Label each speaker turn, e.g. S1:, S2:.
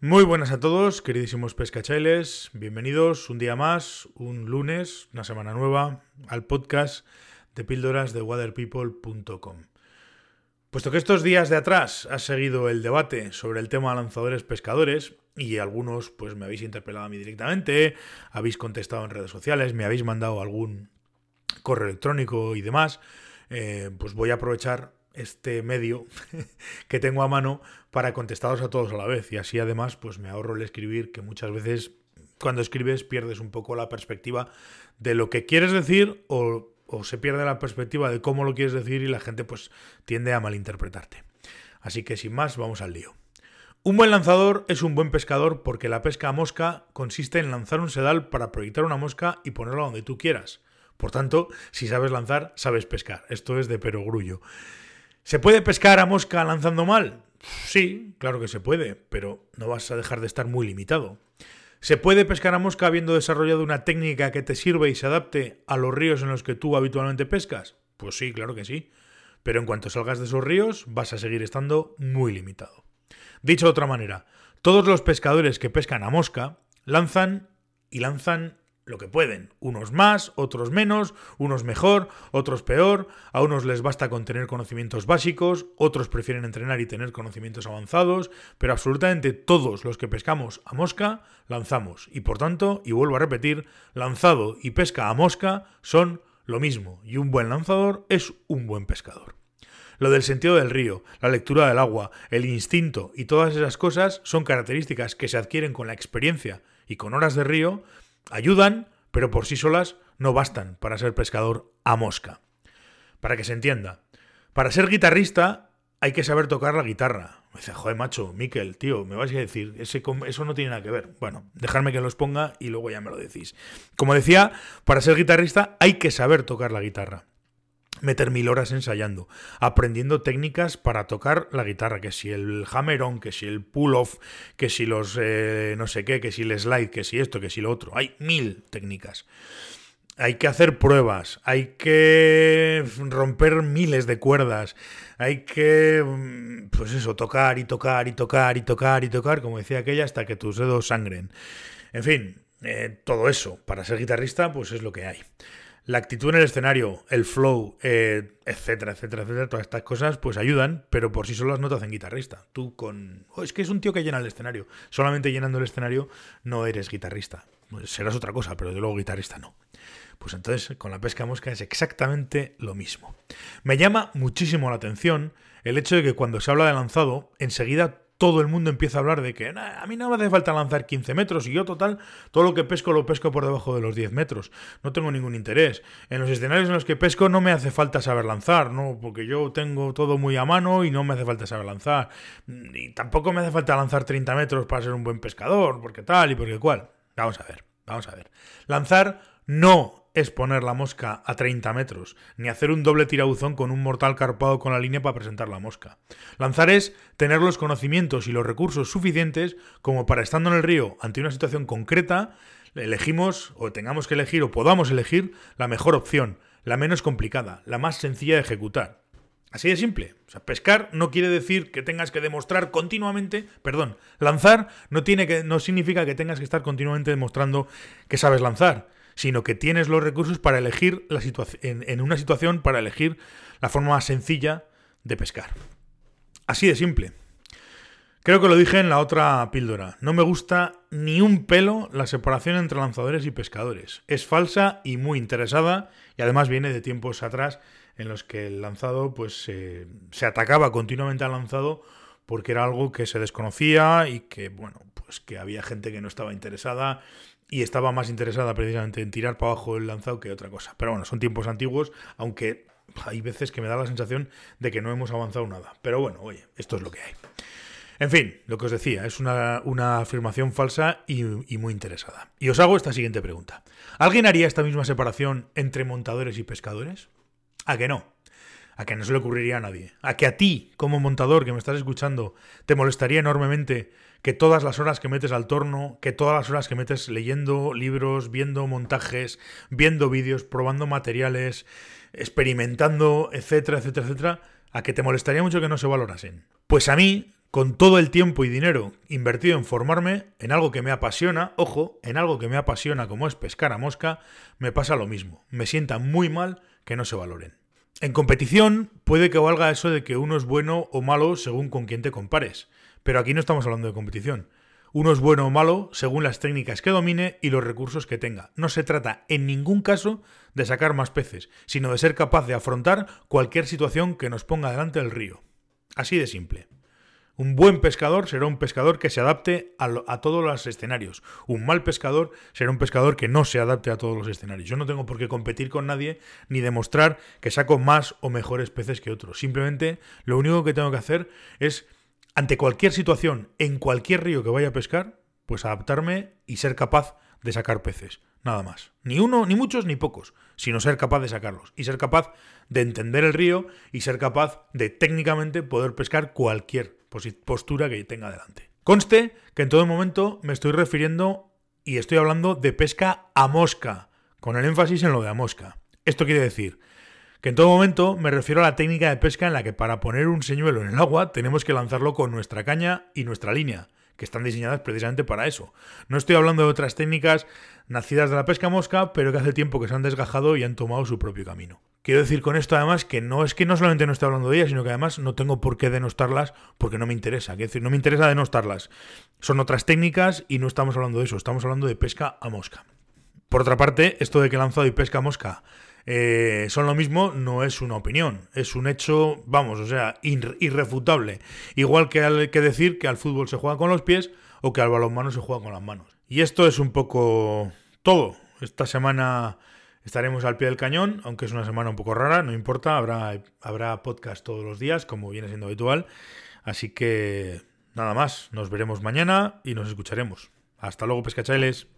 S1: Muy buenas a todos, queridísimos pescachailes. Bienvenidos un día más, un lunes, una semana nueva, al podcast de píldoras de waterpeople.com. Puesto que estos días de atrás ha seguido el debate sobre el tema lanzadores pescadores, y algunos pues me habéis interpelado a mí directamente, habéis contestado en redes sociales, me habéis mandado algún correo electrónico y demás, eh, pues voy a aprovechar este medio que tengo a mano para contestaros a todos a la vez. Y así además pues me ahorro el escribir, que muchas veces cuando escribes pierdes un poco la perspectiva de lo que quieres decir o, se pierde la perspectiva de cómo lo quieres decir y la gente pues tiende a malinterpretarte. Así que sin más, vamos al lío. Un buen lanzador es un buen pescador porque la pesca a mosca consiste en lanzar un sedal para proyectar una mosca y ponerla donde tú quieras. Por tanto, si sabes lanzar, sabes pescar. Esto es de perogrullo. ¿Se puede pescar a mosca lanzando mal? Sí, claro que se puede, pero no vas a dejar de estar muy limitado. ¿Se puede pescar a mosca habiendo desarrollado una técnica que te sirve y se adapte a los ríos en los que tú habitualmente pescas? Pues sí, claro que sí. Pero en cuanto salgas de esos ríos, vas a seguir estando muy limitado. Dicho de otra manera, todos los pescadores que pescan a mosca lanzan y lanzan lo que pueden. Unos más, otros menos, unos mejor, otros peor. A unos les basta con tener conocimientos básicos, otros prefieren entrenar y tener conocimientos avanzados, pero absolutamente todos los que pescamos a mosca lanzamos. Y por tanto, y vuelvo a repetir, lanzado y pesca a mosca son lo mismo. Y un buen lanzador es un buen pescador. Lo del sentido del río, la lectura del agua, el instinto y todas esas cosas son características que se adquieren con la experiencia y con horas de río, Ayudan, pero por sí solas no bastan para ser pescador a mosca. Para que se entienda, para ser guitarrista hay que saber tocar la guitarra. Me dice, joder, macho, Miquel, tío, me vais a decir, ese, eso no tiene nada que ver. Bueno, dejadme que los ponga y luego ya me lo decís. Como decía, para ser guitarrista hay que saber tocar la guitarra meter mil horas ensayando, aprendiendo técnicas para tocar la guitarra, que si el hammer-on, que si el pull-off, que si los eh, no sé qué, que si el slide, que si esto, que si lo otro. Hay mil técnicas. Hay que hacer pruebas, hay que romper miles de cuerdas, hay que, mm, pues eso, tocar y tocar y tocar y tocar y tocar, como decía aquella, hasta que tus dedos sangren. En fin, eh, todo eso, para ser guitarrista, pues es lo que hay la actitud en el escenario, el flow, eh, etcétera, etcétera, etcétera, todas estas cosas, pues ayudan, pero por sí solas no te hacen guitarrista. Tú con. Oh, es que es un tío que llena el escenario. Solamente llenando el escenario no eres guitarrista. Pues serás otra cosa, pero de luego guitarrista no. Pues entonces con la pesca mosca es exactamente lo mismo. Me llama muchísimo la atención el hecho de que cuando se habla de lanzado, enseguida todo el mundo empieza a hablar de que a mí no me hace falta lanzar 15 metros y yo total, todo lo que pesco lo pesco por debajo de los 10 metros. No tengo ningún interés. En los escenarios en los que pesco no me hace falta saber lanzar, ¿no? Porque yo tengo todo muy a mano y no me hace falta saber lanzar. Y tampoco me hace falta lanzar 30 metros para ser un buen pescador, porque tal y porque cual. Vamos a ver, vamos a ver. Lanzar no es poner la mosca a 30 metros, ni hacer un doble tirabuzón con un mortal carpado con la línea para presentar la mosca. Lanzar es tener los conocimientos y los recursos suficientes como para estando en el río ante una situación concreta, elegimos o tengamos que elegir o podamos elegir la mejor opción, la menos complicada, la más sencilla de ejecutar. Así de simple. Pescar no quiere decir que tengas que demostrar continuamente, perdón, lanzar no tiene que no significa que tengas que estar continuamente demostrando que sabes lanzar sino que tienes los recursos para elegir la situación, en, una situación para elegir la forma más sencilla de pescar. Así de simple. Creo que lo dije en la otra píldora. No me gusta ni un pelo la separación entre lanzadores y pescadores. Es falsa y muy interesada y además viene de tiempos atrás en los que el lanzado pues se atacaba continuamente al lanzado porque era algo que se desconocía y que bueno pues que había gente que no estaba interesada y estaba más interesada precisamente en tirar para abajo el lanzado que otra cosa. Pero bueno, son tiempos antiguos, aunque hay veces que me da la sensación de que no hemos avanzado nada. Pero bueno, oye, esto es lo que hay. En fin, lo que os decía, es una, afirmación falsa y, y, muy interesada. Y os hago esta siguiente pregunta. ¿Alguien haría esta misma separación entre montadores y pescadores? ¿A que no? ¿A que no se le ocurriría a nadie? ¿A que a ti, como montador que me estás escuchando, te molestaría enormemente que todas las horas que metes al torno, que todas las horas que metes leyendo libros, viendo montajes, viendo vídeos, probando materiales, experimentando, etcétera, etcétera, etcétera, a que te molestaría mucho que no se valorasen. Pues a mí, con todo el tiempo y dinero invertido en formarme en algo que me apasiona, ojo, en algo que me apasiona como es pescar a mosca, me pasa lo mismo. Me sienta muy mal que no se valoren. En competición puede que valga eso de que uno es bueno o malo según con quién te compares, pero aquí no estamos hablando de competición. Uno es bueno o malo según las técnicas que domine y los recursos que tenga. No se trata en ningún caso de sacar más peces, sino de ser capaz de afrontar cualquier situación que nos ponga delante del río. Así de simple. Un buen pescador será un pescador que se adapte a, todos los escenarios. Un mal pescador será un pescador que no se adapte a todos los escenarios. Yo no tengo por qué competir con nadie ni demostrar que saco más o mejores peces que otros. Simplemente lo único que tengo que hacer es, ante cualquier situación, en cualquier río que vaya a pescar, pues adaptarme y ser capaz de sacar peces. Nada más. Ni uno, ni muchos, ni pocos, sino ser capaz de sacarlos. Y ser capaz de entender el río y ser capaz de técnicamente poder pescar cualquier postura que tenga delante. Conste que en todo momento me estoy refiriendo y estoy hablando de pesca a mosca, con el énfasis en lo de a mosca. Esto quiere decir que en todo momento me refiero a la técnica de pesca en la que para poner un señuelo en el agua tenemos que lanzarlo con nuestra caña y nuestra línea que están diseñadas precisamente para eso. No estoy hablando de otras técnicas nacidas de la pesca mosca, pero que hace tiempo que se han desgajado y han tomado su propio camino. Quiero decir con esto además que no es que no solamente no esté hablando de ellas, sino que además no tengo por qué denostarlas porque no me interesa. Quiero decir, no me interesa denostarlas. Son otras técnicas y no estamos hablando de eso, estamos hablando de pesca a mosca. Por otra parte, esto de que lanzado y pesca a mosca eh, son lo mismo, no es una opinión, es un hecho, vamos, o sea, irrefutable. Igual que, hay que decir que al fútbol se juega con los pies o que al balonmano se juega con las manos. Y esto es un poco todo. Esta semana estaremos al pie del cañón, aunque es una semana un poco rara, no importa, habrá, habrá podcast todos los días, como viene siendo habitual. Así que nada más, nos veremos mañana y nos escucharemos. Hasta luego, pescachailes.